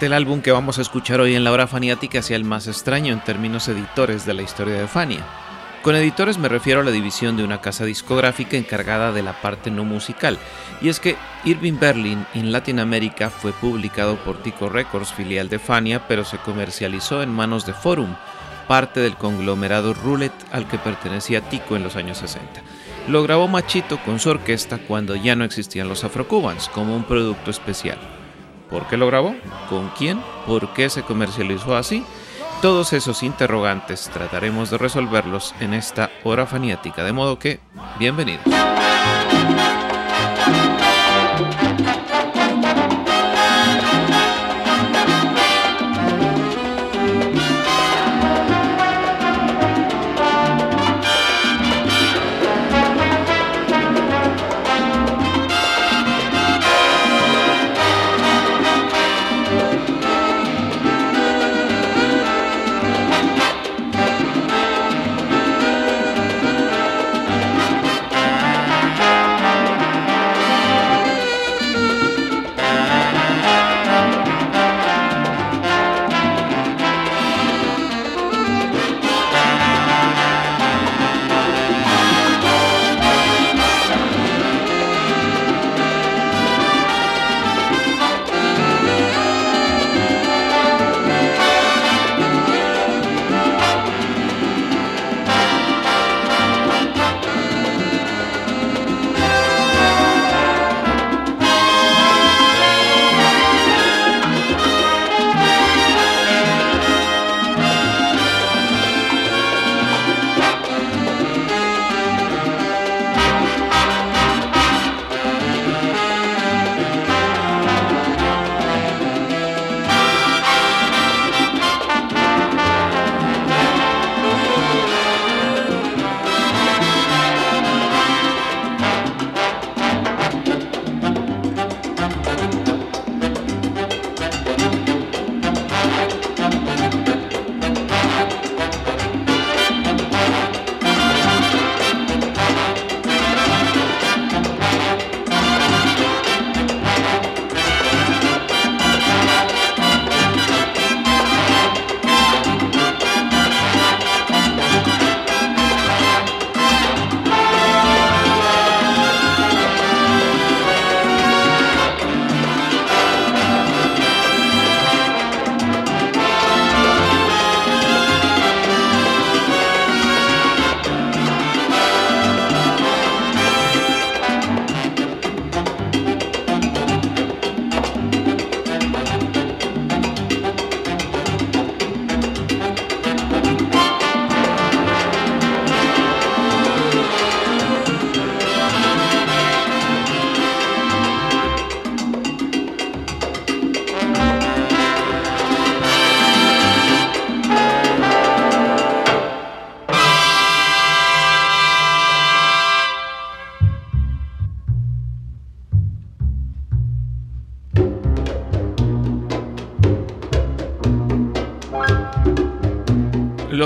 El álbum que vamos a escuchar hoy en la hora faniática sea el más extraño en términos editores de la historia de Fania. Con editores me refiero a la división de una casa discográfica encargada de la parte no musical, y es que Irving Berlin en Latinoamérica fue publicado por Tico Records, filial de Fania, pero se comercializó en manos de Forum, parte del conglomerado Roulette al que pertenecía Tico en los años 60. Lo grabó Machito con su orquesta cuando ya no existían los Afrocubans como un producto especial. ¿Por qué lo grabó? ¿Con quién? ¿Por qué se comercializó así? Todos esos interrogantes trataremos de resolverlos en esta hora faniática, de modo que, bienvenidos.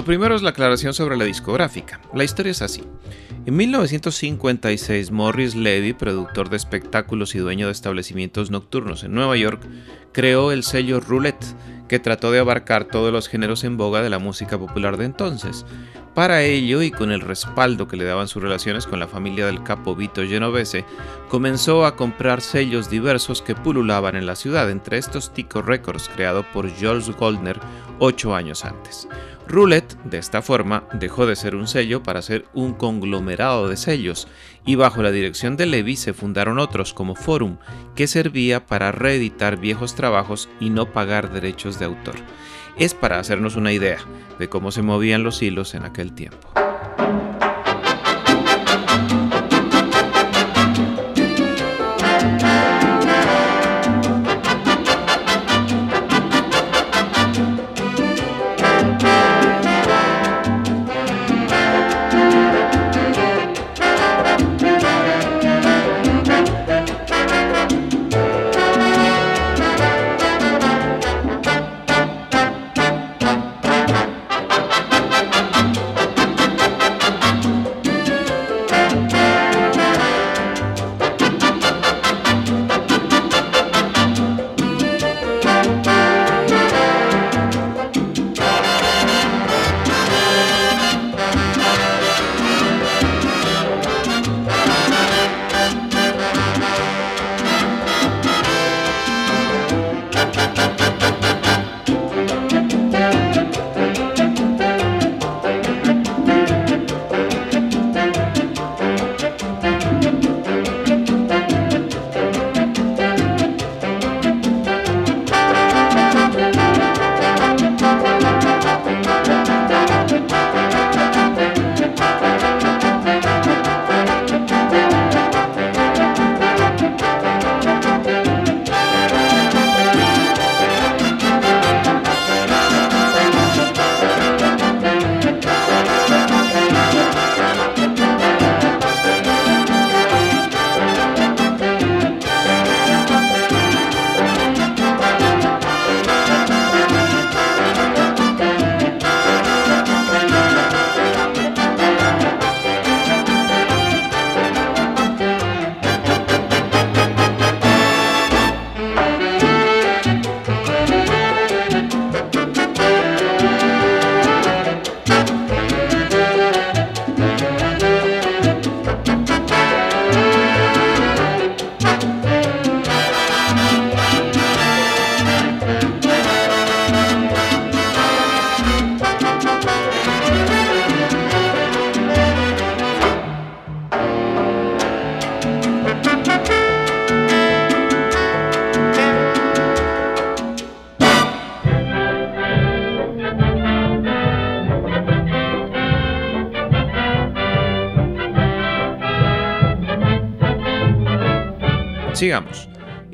Lo primero es la aclaración sobre la discográfica. La historia es así. En 1956, Morris Levy, productor de espectáculos y dueño de establecimientos nocturnos en Nueva York, creó el sello Roulette, que trató de abarcar todos los géneros en boga de la música popular de entonces. Para ello, y con el respaldo que le daban sus relaciones con la familia del capo Vito Genovese, comenzó a comprar sellos diversos que pululaban en la ciudad, entre estos Tico Records, creado por George Goldner ocho años antes. Roulette, de esta forma, dejó de ser un sello para ser un conglomerado de sellos, y bajo la dirección de Levy se fundaron otros como Forum, que servía para reeditar viejos trabajos y no pagar derechos de autor es para hacernos una idea de cómo se movían los hilos en aquel tiempo.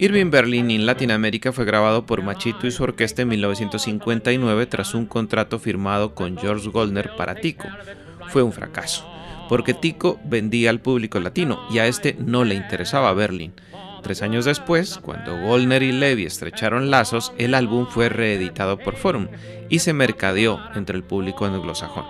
Irving Berlin en Latinoamérica fue grabado por Machito y su orquesta en 1959 tras un contrato firmado con George Goldner para Tico. Fue un fracaso, porque Tico vendía al público latino y a este no le interesaba Berlin. Tres años después, cuando Goldner y Levy estrecharon lazos, el álbum fue reeditado por Forum y se mercadeó entre el público anglosajón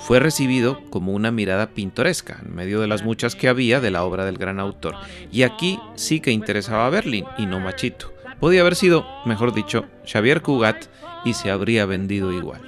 fue recibido como una mirada pintoresca en medio de las muchas que había de la obra del gran autor. Y aquí sí que interesaba a Berlín y no Machito. Podía haber sido, mejor dicho, Xavier Cugat y se habría vendido igual.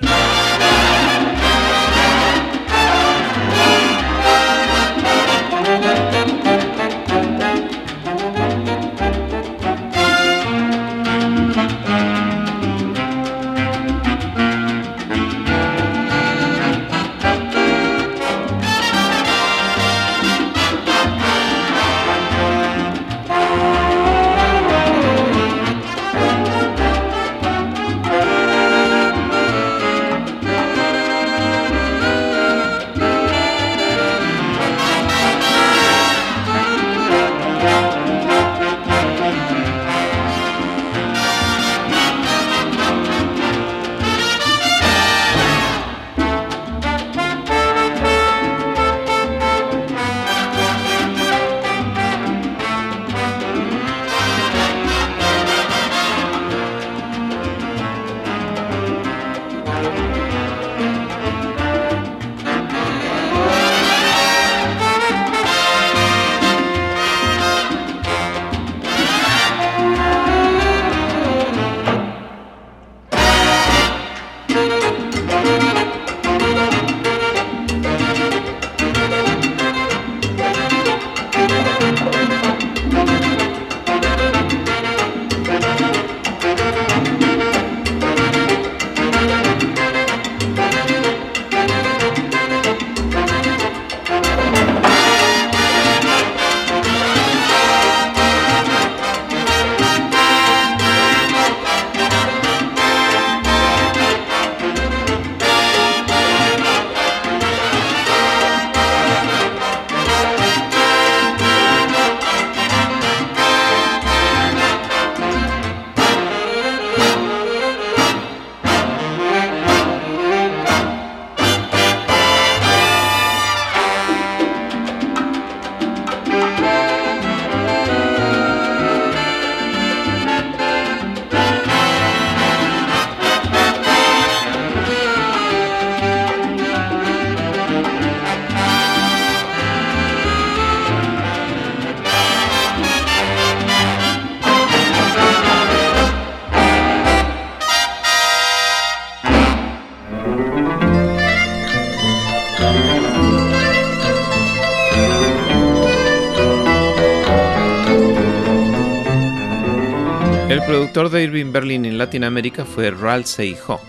Productor de Irving Berlin en Latinoamérica fue Ralph Seijo,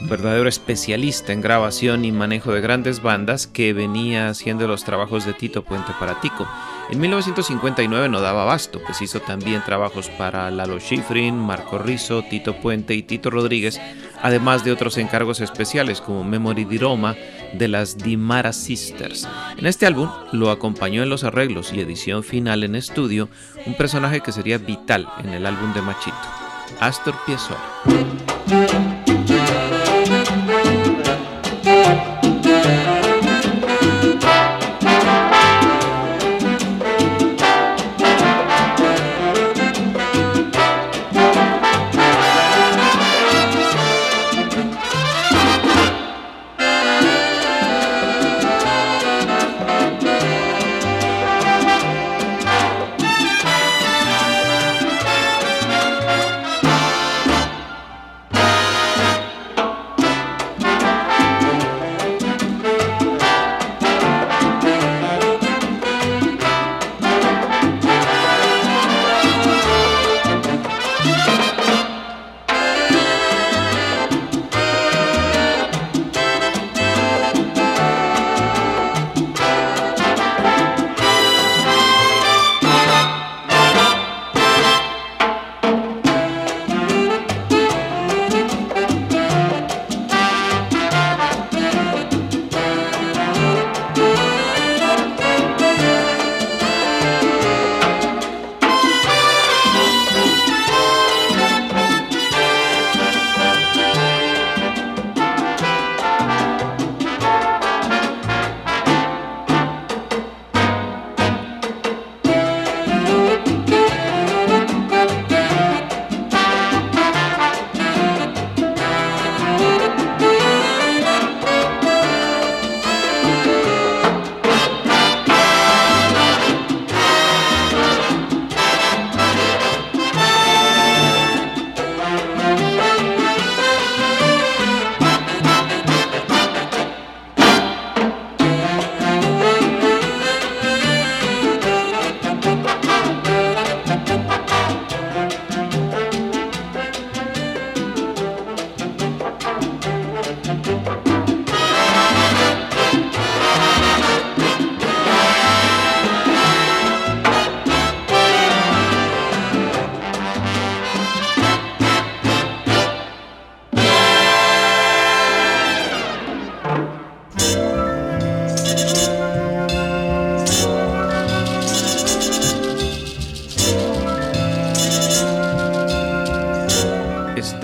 un verdadero especialista en grabación y manejo de grandes bandas que venía haciendo los trabajos de Tito Puente para Tico. En 1959 no daba abasto, pues hizo también trabajos para Lalo Schifrin, Marco Rizzo, Tito Puente y Tito Rodríguez, además de otros encargos especiales como Memory di Roma de las Dimara Sisters. En este álbum lo acompañó en los arreglos y edición final en estudio un personaje que sería vital en el álbum de Machito, Astor Piazzolla.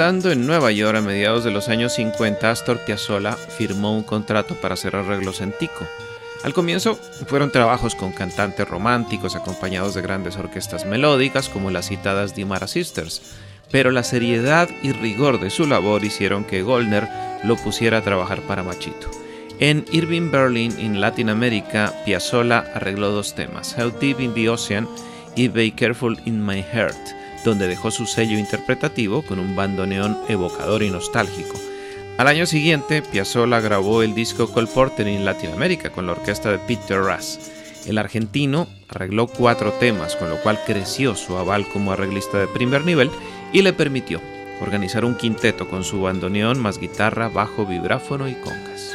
En Nueva York a mediados de los años 50, Astor Piazzolla firmó un contrato para hacer arreglos en Tico. Al comienzo fueron trabajos con cantantes románticos acompañados de grandes orquestas melódicas como las citadas Dimara Sisters, pero la seriedad y rigor de su labor hicieron que Goldner lo pusiera a trabajar para Machito. En Irving Berlin, en Latinoamérica, Piazzolla arregló dos temas, How Deep in the Ocean y Be Careful in My Heart donde dejó su sello interpretativo con un bandoneón evocador y nostálgico. Al año siguiente, Piazzolla grabó el disco Cole Porter en Latinoamérica con la orquesta de Peter Russ. El argentino arregló cuatro temas, con lo cual creció su aval como arreglista de primer nivel y le permitió organizar un quinteto con su bandoneón más guitarra, bajo, vibráfono y congas.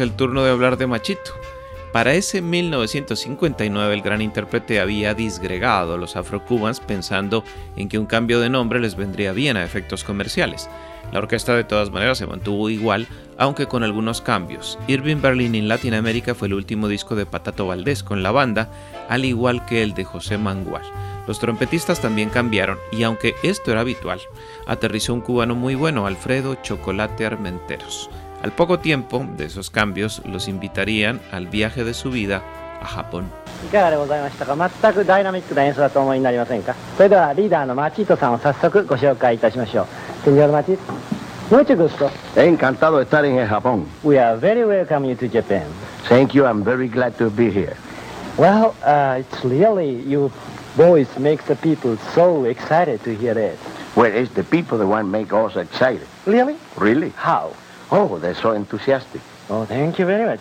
El turno de hablar de Machito. Para ese 1959 el gran intérprete había disgregado a los afrocubans pensando en que un cambio de nombre les vendría bien a efectos comerciales. La orquesta de todas maneras se mantuvo igual, aunque con algunos cambios. Irving Berlin en Latinoamérica fue el último disco de Patato Valdés con la banda, al igual que el de José Mangual. Los trompetistas también cambiaron y aunque esto era habitual, aterrizó un cubano muy bueno, Alfredo Chocolate Armenteros. Al poco tiempo de esos cambios, los invitarían al viaje de su vida a Japón. Mucho gusto. Encantado de estar en Japón. We are very welcome you to Japan. Thank you. I'm very glad to be here. Well, uh, it's really you boys make the people so excited to hear it. Well, it's the people that want make us excited. Really? Really. How? Oh, they're so enthusiastic. Oh, thank you very much.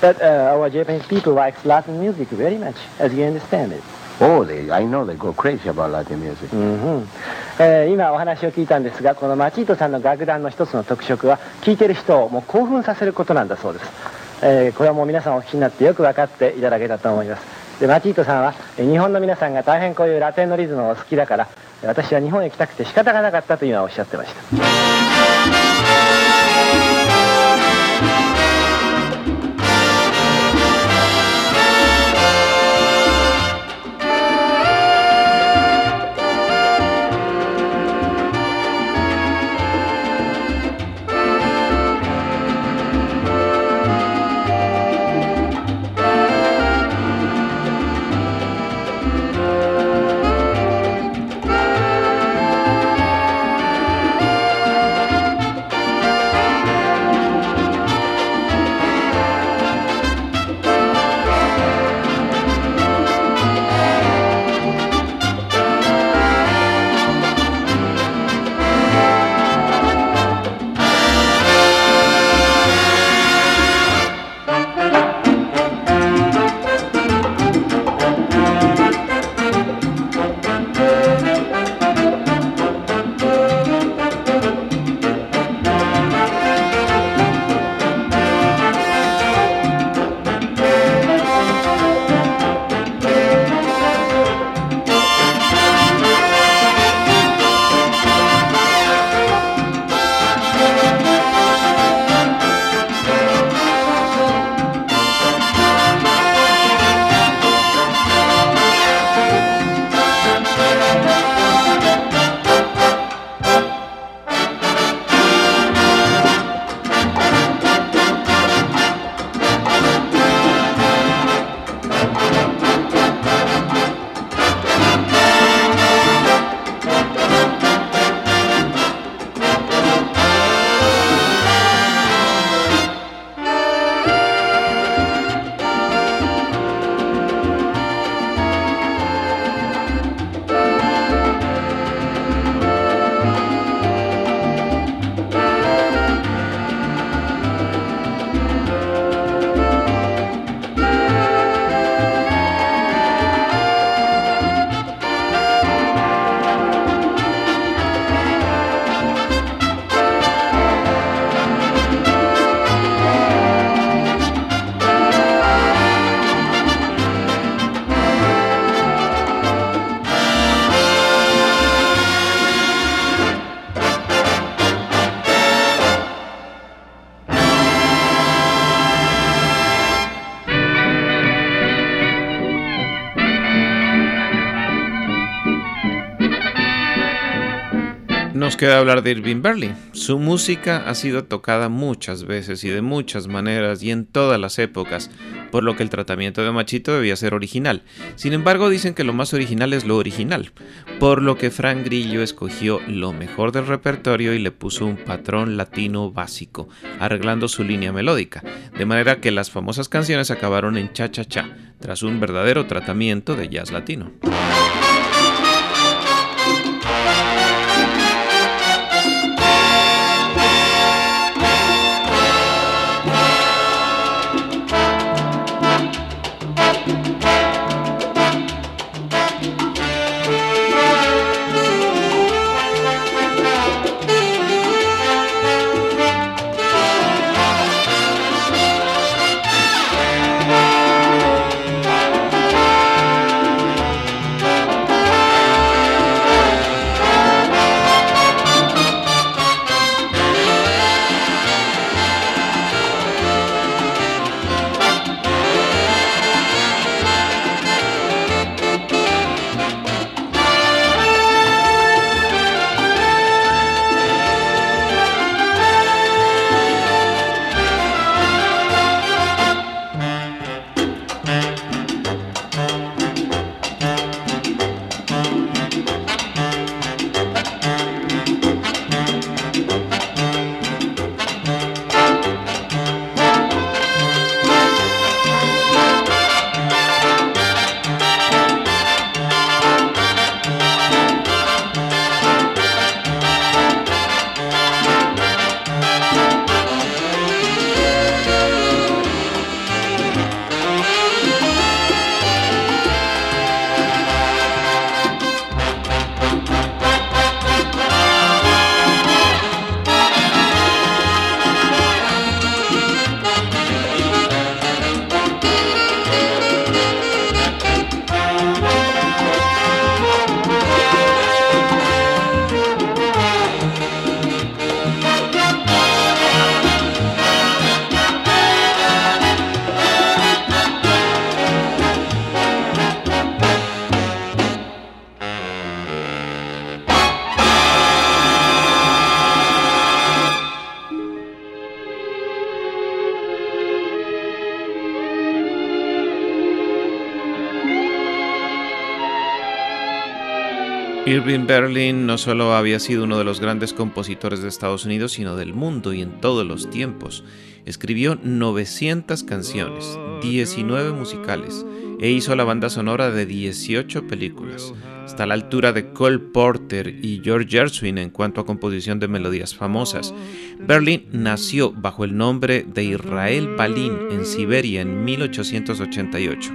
But uh, our Japanese people like Latin music very much, as you understand it. Oh, they, I know they go crazy about Latin music. うんえー今お話を聞いたんですがこのマチートさんの楽団の一つの特色は聴いてる人をもう興奮させることなんだそうです、えーこれはもう皆さんお聞きになってよく分かっていただけたと思います。でマチートさんはえー日本の皆さんが大変こういうラテンのリズムをお好きだからえー私は日本へ来たくて仕方がなかったと今おっしゃってました Thank you. Queda hablar de Irving Berlin. Su música ha sido tocada muchas veces y de muchas maneras y en todas las épocas, por lo que el tratamiento de Machito debía ser original. Sin embargo, dicen que lo más original es lo original, por lo que Frank Grillo escogió lo mejor del repertorio y le puso un patrón latino básico, arreglando su línea melódica, de manera que las famosas canciones acabaron en cha-cha-cha, tras un verdadero tratamiento de jazz latino. Irving Berlin no solo había sido uno de los grandes compositores de Estados Unidos, sino del mundo y en todos los tiempos. Escribió 900 canciones, 19 musicales, e hizo la banda sonora de 18 películas. Está a la altura de Cole Porter y George Gershwin en cuanto a composición de melodías famosas. Berlin nació bajo el nombre de Israel Balin en Siberia en 1888.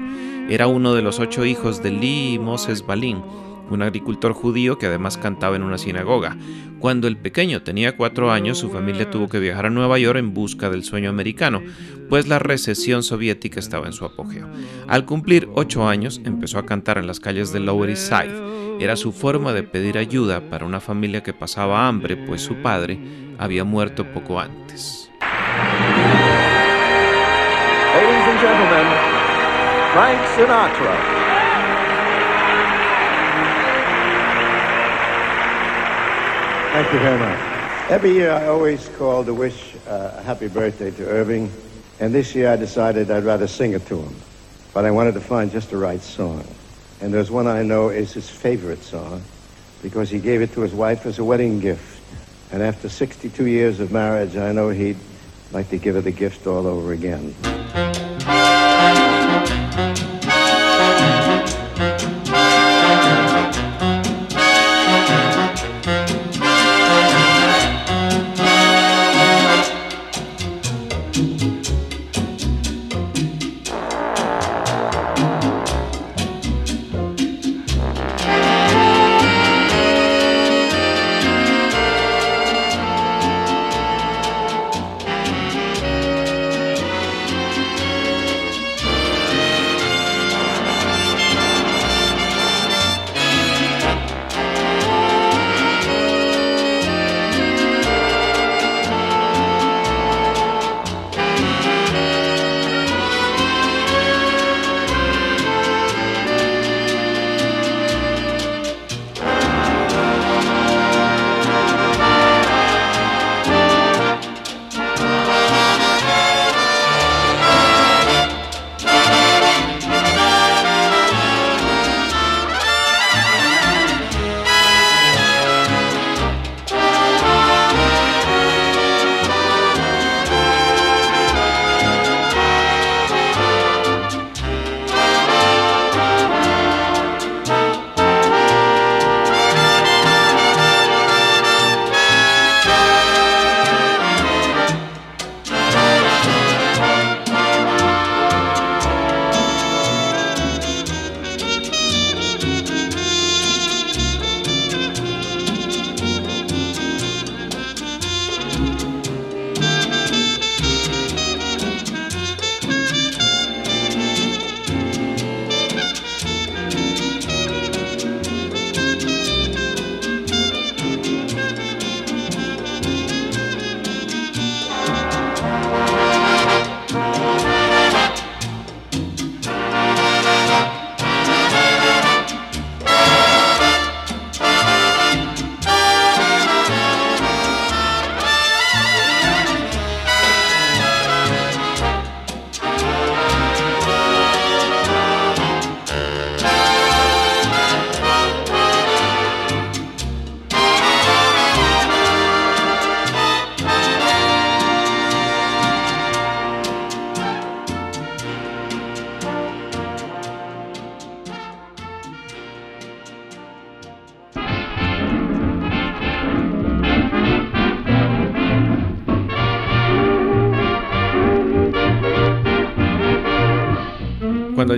Era uno de los ocho hijos de Lee y Moses Balin un agricultor judío que además cantaba en una sinagoga. Cuando el pequeño tenía cuatro años, su familia tuvo que viajar a Nueva York en busca del sueño americano, pues la recesión soviética estaba en su apogeo. Al cumplir ocho años, empezó a cantar en las calles del Lower East Side. Era su forma de pedir ayuda para una familia que pasaba hambre, pues su padre había muerto poco antes. Ladies and gentlemen, Frank Sinatra. Thank you very much. Every year I always call to wish uh, a happy birthday to Irving, and this year I decided I'd rather sing it to him. But I wanted to find just the right song. And there's one I know is his favorite song because he gave it to his wife as a wedding gift. And after 62 years of marriage, I know he'd like to give her the gift all over again.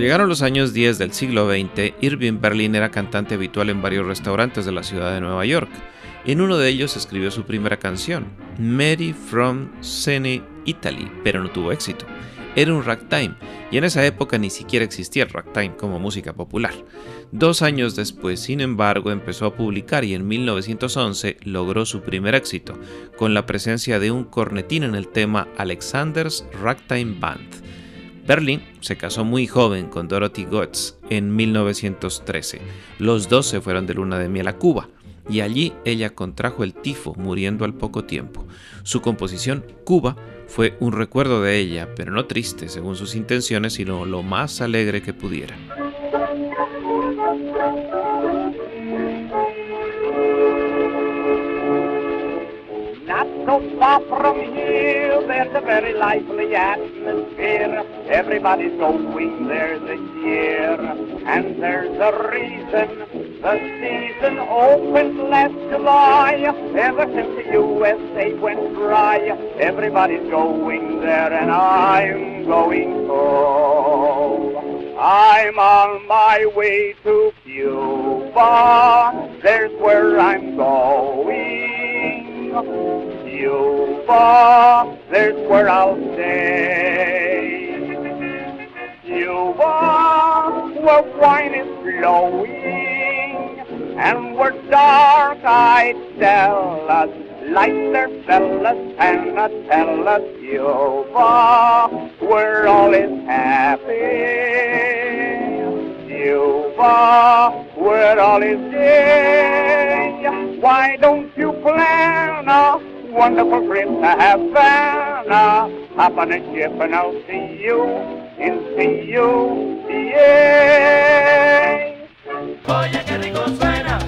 Llegaron los años 10 del siglo XX, Irving Berlin era cantante habitual en varios restaurantes de la ciudad de Nueva York. En uno de ellos escribió su primera canción, Mary from Sene, Italy, pero no tuvo éxito. Era un ragtime, y en esa época ni siquiera existía el ragtime como música popular. Dos años después, sin embargo, empezó a publicar y en 1911 logró su primer éxito, con la presencia de un cornetín en el tema Alexander's Ragtime Band. Berlin se casó muy joven con Dorothy Gotts en 1913. Los dos se fueron de luna de miel a Cuba y allí ella contrajo el tifo, muriendo al poco tiempo. Su composición Cuba fue un recuerdo de ella, pero no triste según sus intenciones, sino lo más alegre que pudiera. So far from here, there's a very lively atmosphere. Everybody's going there this year, and there's a reason. The season opened last July. Ever since the USA went dry, everybody's going there, and I'm going home. I'm on my way to Cuba. There's where I'm going. There's where I'll stay. Cuba, where wine is flowing, and where dark-eyed Stella's light their fellas and tell us Cuba, where all is happy. Cuba, where all is gay. Why don't you plan a wonderful trip to Havana? Hop on a ship and I'll see you in C-U-C-A. Oye, qué rico suena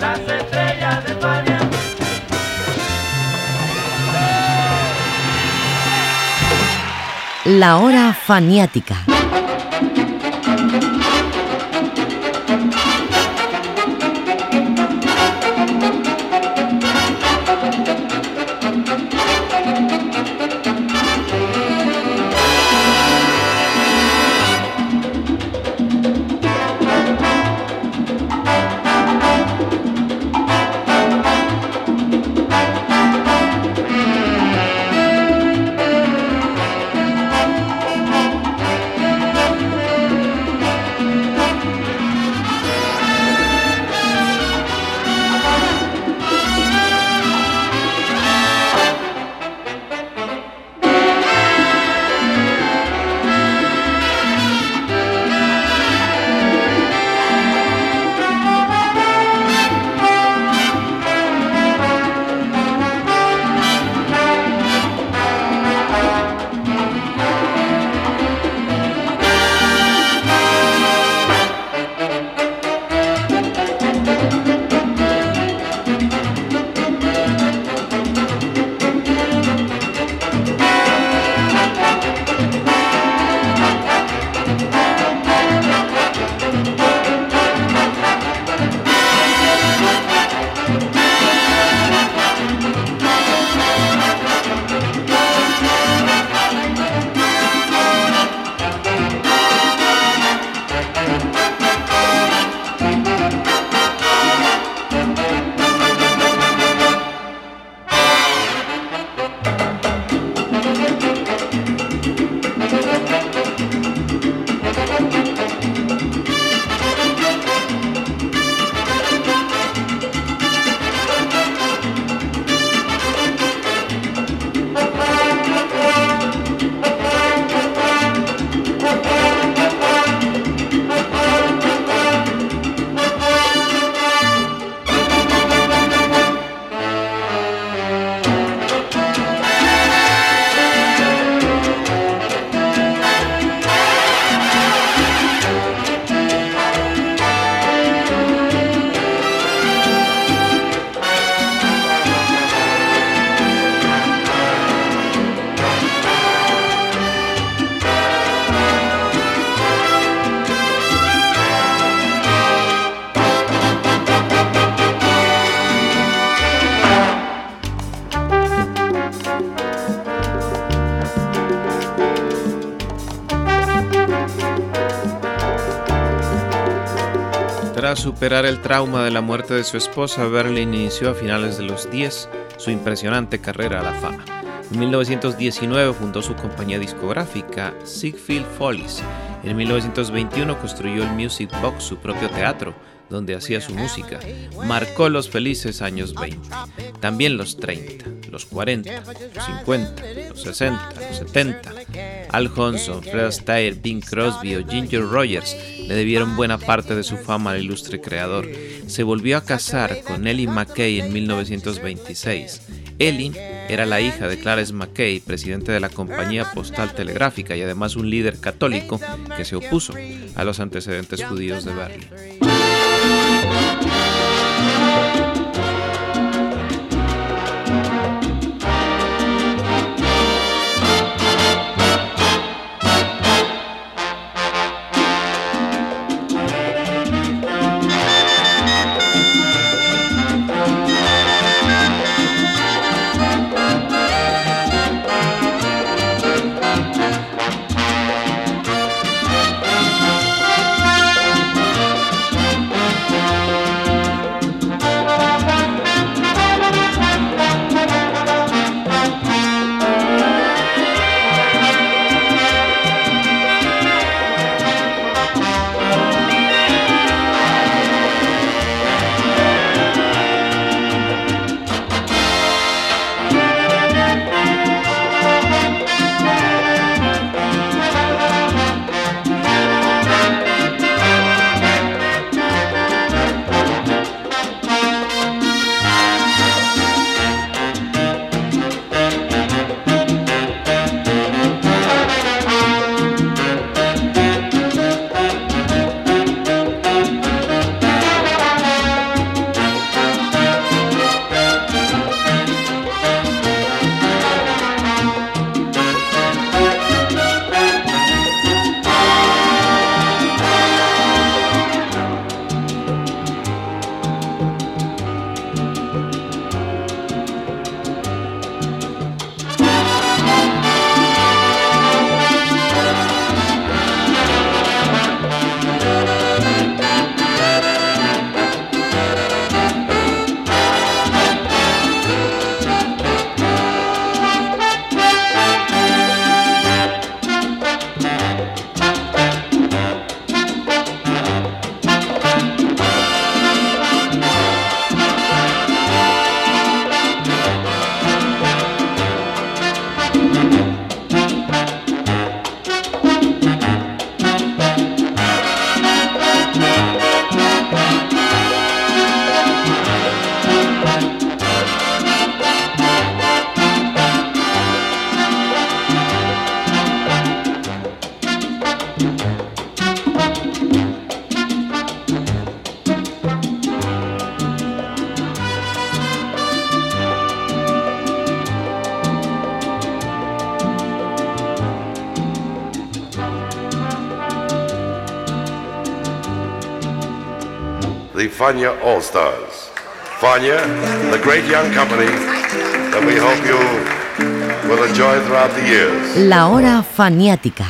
las estrellas de España. La hora faniática. Superar el trauma de la muerte de su esposa, Berlin inició a finales de los 10 su impresionante carrera a la fama. En 1919 fundó su compañía discográfica Siegfried Follies. En 1921 construyó el Music Box, su propio teatro, donde hacía su música. Marcó los felices años 20, también los 30, los 40, los 50, los 60, los 70. Al Johnson, Fred Astaire, Bing Crosby o Ginger Rogers le debieron buena parte de su fama al ilustre creador. Se volvió a casar con Ellie McKay en 1926. Ellie era la hija de Clarence McKay, presidente de la compañía postal telegráfica y además un líder católico que se opuso a los antecedentes judíos de Berlín. Fania All Stars. Fania, the great young company that we hope you will enjoy throughout the years. La hora faniática.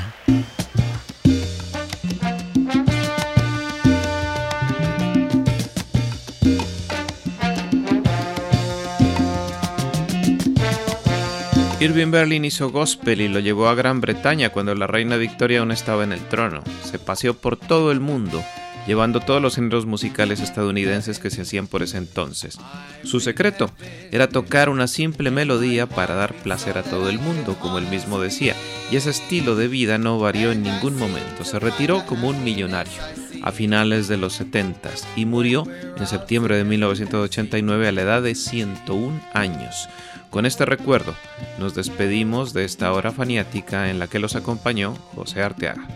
Irving Berlin hizo gospel y lo llevó a Gran Bretaña cuando la reina Victoria aún estaba en el trono. Se paseó por todo el mundo, llevando todos los géneros musicales estadounidenses que se hacían por ese entonces. Su secreto era tocar una simple melodía para dar placer a todo el mundo, como él mismo decía, y ese estilo de vida no varió en ningún momento. Se retiró como un millonario a finales de los 70 y murió en septiembre de 1989 a la edad de 101 años. Con este recuerdo, nos despedimos de esta hora faniática en la que los acompañó José Arteaga.